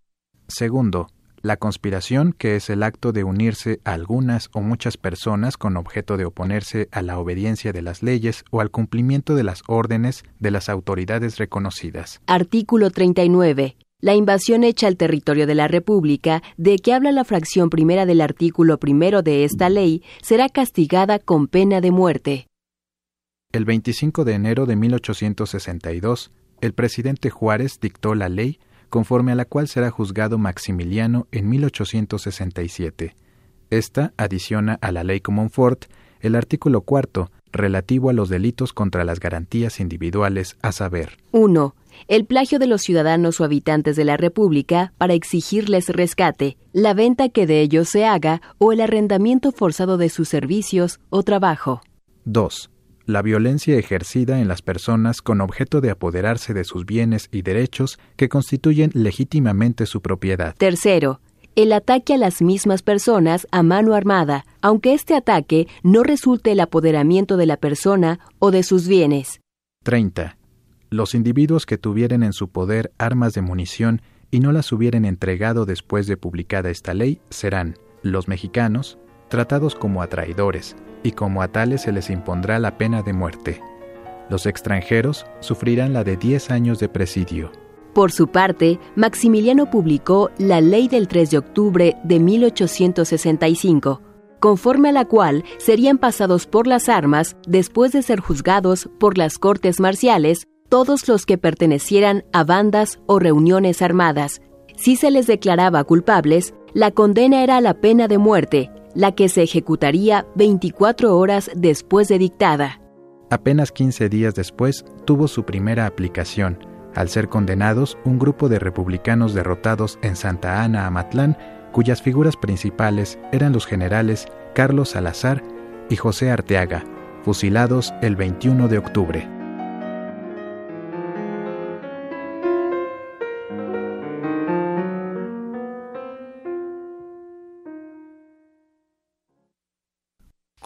Segundo, la conspiración, que es el acto de unirse a algunas o muchas personas con objeto de oponerse a la obediencia de las leyes o al cumplimiento de las órdenes de las autoridades reconocidas. Artículo 39. La invasión hecha al territorio de la República, de que habla la fracción primera del artículo primero de esta ley, será castigada con pena de muerte. El 25 de enero de 1862, el presidente Juárez dictó la ley conforme a la cual será juzgado Maximiliano en 1867. Esta adiciona a la ley Comonfort el artículo cuarto relativo a los delitos contra las garantías individuales, a saber 1. El plagio de los ciudadanos o habitantes de la República para exigirles rescate, la venta que de ellos se haga o el arrendamiento forzado de sus servicios o trabajo. 2 la violencia ejercida en las personas con objeto de apoderarse de sus bienes y derechos que constituyen legítimamente su propiedad. Tercero, el ataque a las mismas personas a mano armada, aunque este ataque no resulte el apoderamiento de la persona o de sus bienes. 30. Los individuos que tuvieren en su poder armas de munición y no las hubieren entregado después de publicada esta ley serán los mexicanos, tratados como a traidores, y como a tales se les impondrá la pena de muerte. Los extranjeros sufrirán la de 10 años de presidio. Por su parte, Maximiliano publicó la Ley del 3 de octubre de 1865, conforme a la cual serían pasados por las armas después de ser juzgados por las cortes marciales todos los que pertenecieran a bandas o reuniones armadas. Si se les declaraba culpables, la condena era la pena de muerte, la que se ejecutaría 24 horas después de dictada. Apenas 15 días después tuvo su primera aplicación, al ser condenados un grupo de republicanos derrotados en Santa Ana, Amatlán, cuyas figuras principales eran los generales Carlos Salazar y José Arteaga, fusilados el 21 de octubre.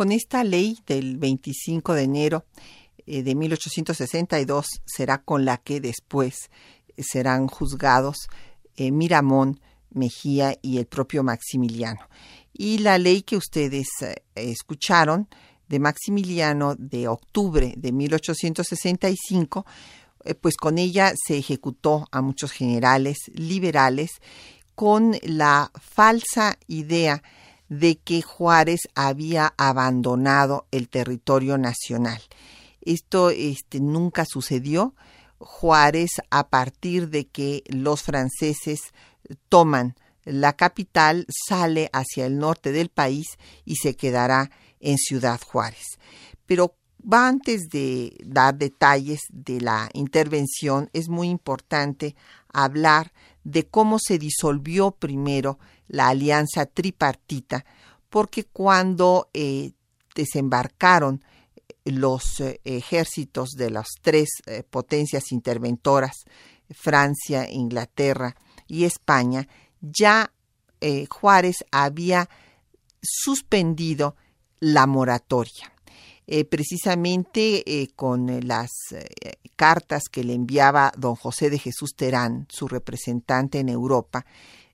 Con esta ley del 25 de enero eh, de 1862 será con la que después eh, serán juzgados eh, Miramón, Mejía y el propio Maximiliano. Y la ley que ustedes escucharon de Maximiliano de octubre de 1865, pues con ella se ejecutó a muchos generales liberales con la falsa idea de que Juárez había abandonado el territorio nacional. Esto este, nunca sucedió. Juárez, a partir de que los franceses toman la capital, sale hacia el norte del país y se quedará en Ciudad Juárez. Pero va antes de dar detalles de la intervención, es muy importante hablar de cómo se disolvió primero la alianza tripartita, porque cuando eh, desembarcaron los eh, ejércitos de las tres eh, potencias interventoras, Francia, Inglaterra y España, ya Juárez había suspendido la moratoria. precisamente con las cartas que le enviaba don José de Jesús Terán, su representante en Europa,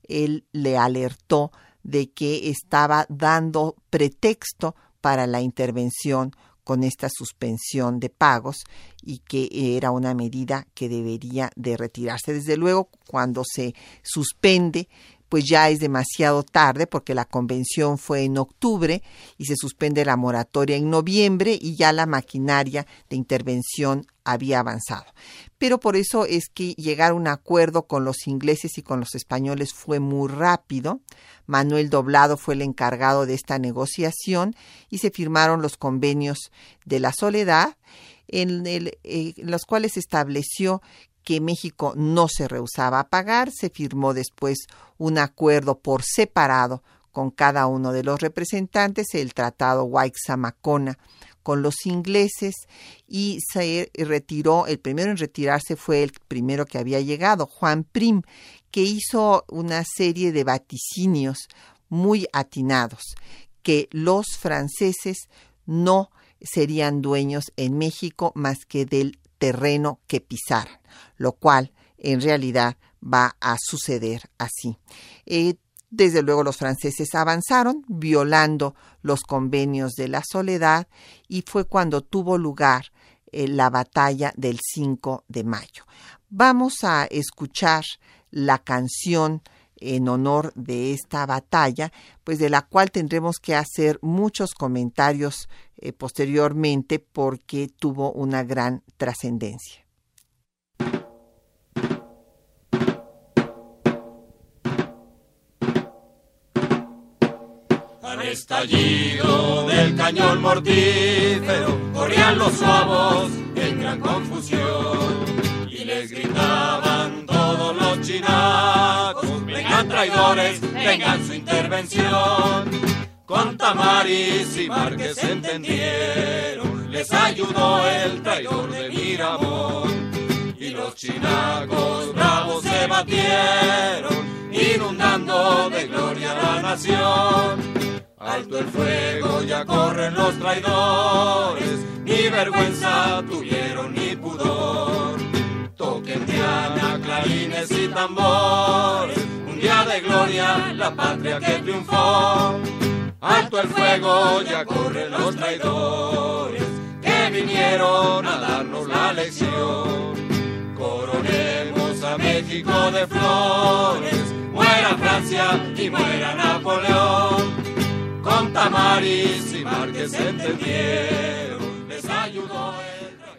él le alertó de que estaba dando pretexto para la intervención con esta suspensión de pagos y que era una medida que debería de retirarse. Desde luego, cuando se suspende pues ya es demasiado tarde porque la convención fue en octubre y se suspende la moratoria en noviembre y ya la maquinaria de intervención había avanzado. Pero por eso es que llegar a un acuerdo con los ingleses y con los españoles fue muy rápido. Manuel Doblado fue el encargado de esta negociación y se firmaron los convenios de la soledad en, el, eh, en los cuales estableció que México no se rehusaba a pagar, se firmó después un acuerdo por separado con cada uno de los representantes, el tratado Waixamacona con los ingleses y se retiró, el primero en retirarse fue el primero que había llegado, Juan Prim, que hizo una serie de vaticinios muy atinados, que los franceses no serían dueños en México más que del terreno que pisaran, lo cual en realidad va a suceder así. Eh, desde luego los franceses avanzaron violando los convenios de la soledad y fue cuando tuvo lugar eh, la batalla del 5 de mayo. Vamos a escuchar la canción en honor de esta batalla, pues de la cual tendremos que hacer muchos comentarios eh, posteriormente porque tuvo una gran trascendencia. Estallido del cañón mortífero corrían los suavos en gran confusión y les gritaban todos los chinacos, vengan traidores, vengan su intervención. Con Tamaris y Márquez entendieron, les ayudó el traidor de Miramón. Y los chinacos bravos se batieron, inundando de gloria la nación. Alto el fuego, ya corren los traidores, ni vergüenza tuvieron ni pudor. Toquen diana, clarines y tambores, un día de gloria, la patria que triunfó. Alto el fuego, ya corren los traidores que vinieron a darnos la lección. Coronemos a México de flores, muera Francia y muera Napoleón.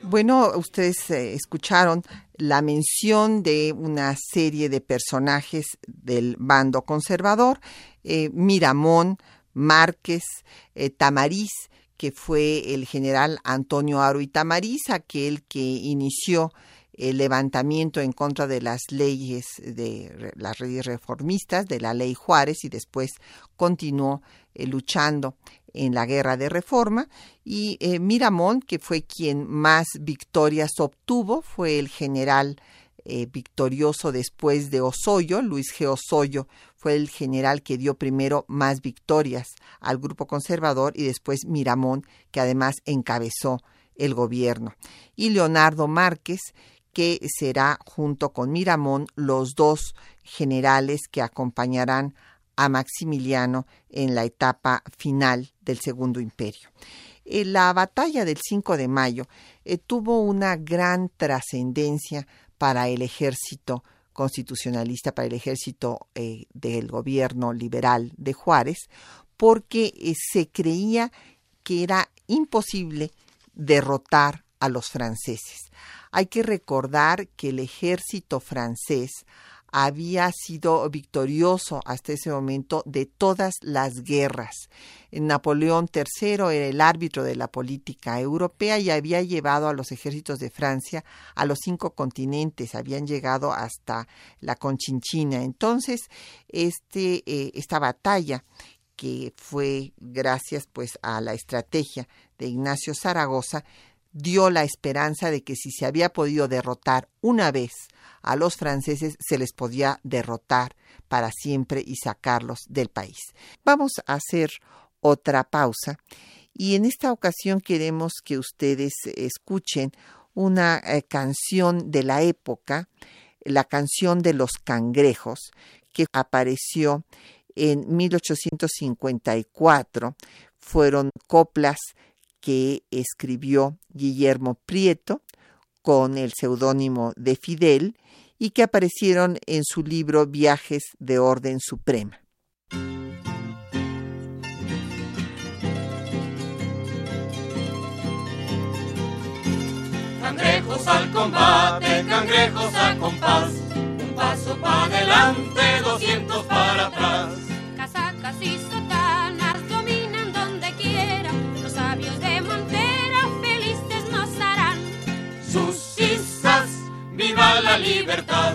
Bueno, ustedes eh, escucharon la mención de una serie de personajes del bando conservador, eh, Miramón, Márquez, eh, Tamariz, que fue el general Antonio Aro y Tamariz, aquel que inició el levantamiento en contra de las leyes de las leyes reformistas, de la ley Juárez, y después continuó eh, luchando en la guerra de reforma. Y eh, Miramón, que fue quien más victorias obtuvo, fue el general eh, victorioso después de Osoyo, Luis G. Osoyo fue el general que dio primero más victorias al grupo conservador y después Miramón, que además encabezó el gobierno. Y Leonardo Márquez, que será junto con Miramón los dos generales que acompañarán a Maximiliano en la etapa final del Segundo Imperio. Eh, la batalla del 5 de mayo eh, tuvo una gran trascendencia para el ejército constitucionalista, para el ejército eh, del gobierno liberal de Juárez, porque se creía que era imposible derrotar a los franceses. Hay que recordar que el ejército francés había sido victorioso hasta ese momento de todas las guerras. Napoleón III era el árbitro de la política europea y había llevado a los ejércitos de Francia a los cinco continentes, habían llegado hasta la Conchinchina. Entonces, este, eh, esta batalla que fue gracias pues a la estrategia de Ignacio Zaragoza, dio la esperanza de que si se había podido derrotar una vez a los franceses, se les podía derrotar para siempre y sacarlos del país. Vamos a hacer otra pausa y en esta ocasión queremos que ustedes escuchen una eh, canción de la época, la canción de los cangrejos, que apareció en 1854. Fueron coplas que escribió Guillermo Prieto con el seudónimo de Fidel y que aparecieron en su libro Viajes de Orden Suprema. Cangrejos al combate, cangrejos a compás, un paso para adelante, doscientos para atrás. Viva la libertad,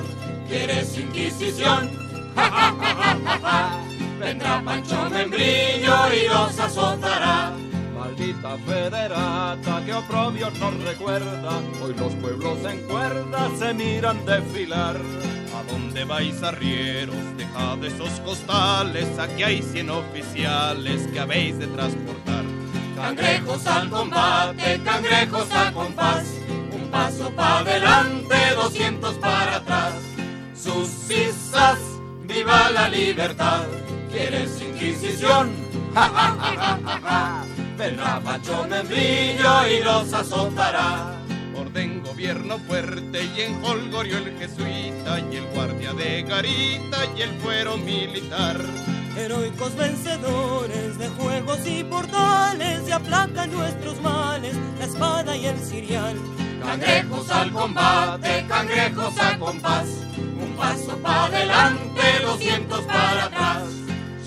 ¿quieres inquisición? Ja, ja, ja. Vendrá Pancho Membrillo y los azotará. Maldita federata que oprobio nos recuerda, hoy los pueblos en cuerda se miran desfilar. ¿A dónde vais arrieros? Dejad esos costales, aquí hay cien oficiales que habéis de transportar. Cangrejos al combate, cangrejos a compás, paso para adelante, doscientos para atrás. Sus cisas, viva la libertad, ¿quieres inquisición? Ja, ja, ja, ja, ja. Vendrá Pancho Membrillo y los azotará. Orden gobierno fuerte y en Holgorio el jesuita y el guardia de garita y el fuero militar. Heroicos vencedores de juegos y portales y aplacan nuestros males, la espada y el cirial. Cangrejos al combate, cangrejos a compás, un paso para adelante, doscientos para atrás.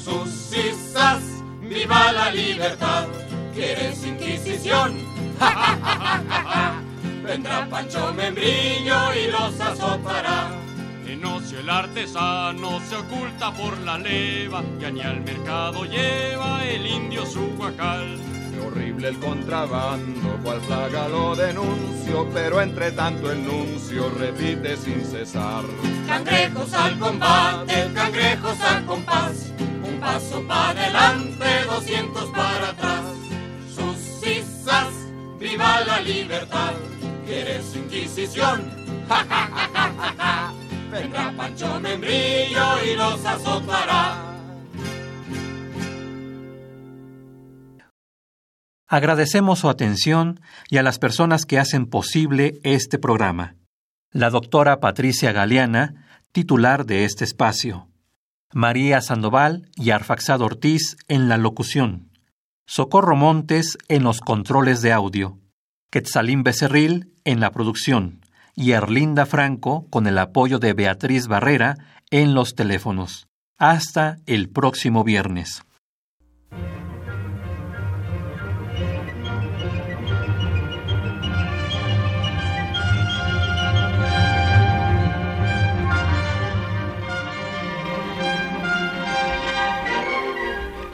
Sus cisas, viva la libertad, ¿quieres inquisición? Ja, ja, ja. Vendrá Pancho Membrillo y los azotará. En ocio el artesano se oculta por la leva, ya ni al mercado lleva el indio su guacal. Horrible el contrabando, cual plaga lo denuncio, pero entre tanto el nuncio repite sin cesar. Cangrejos al combate, cangrejos a compás, un paso para adelante, doscientos para atrás. Sus cisas, viva la libertad, ¿quieres inquisición? Ja, ja, ja, ja, ja, ja. Vendrá Pancho Membrillo y los azotará. Agradecemos su atención y a las personas que hacen posible este programa. La doctora Patricia Galeana, titular de este espacio. María Sandoval y Arfaxado Ortiz en la locución. Socorro Montes en los controles de audio, Quetzalín Becerril en la producción y Erlinda Franco con el apoyo de Beatriz Barrera en los teléfonos. Hasta el próximo viernes.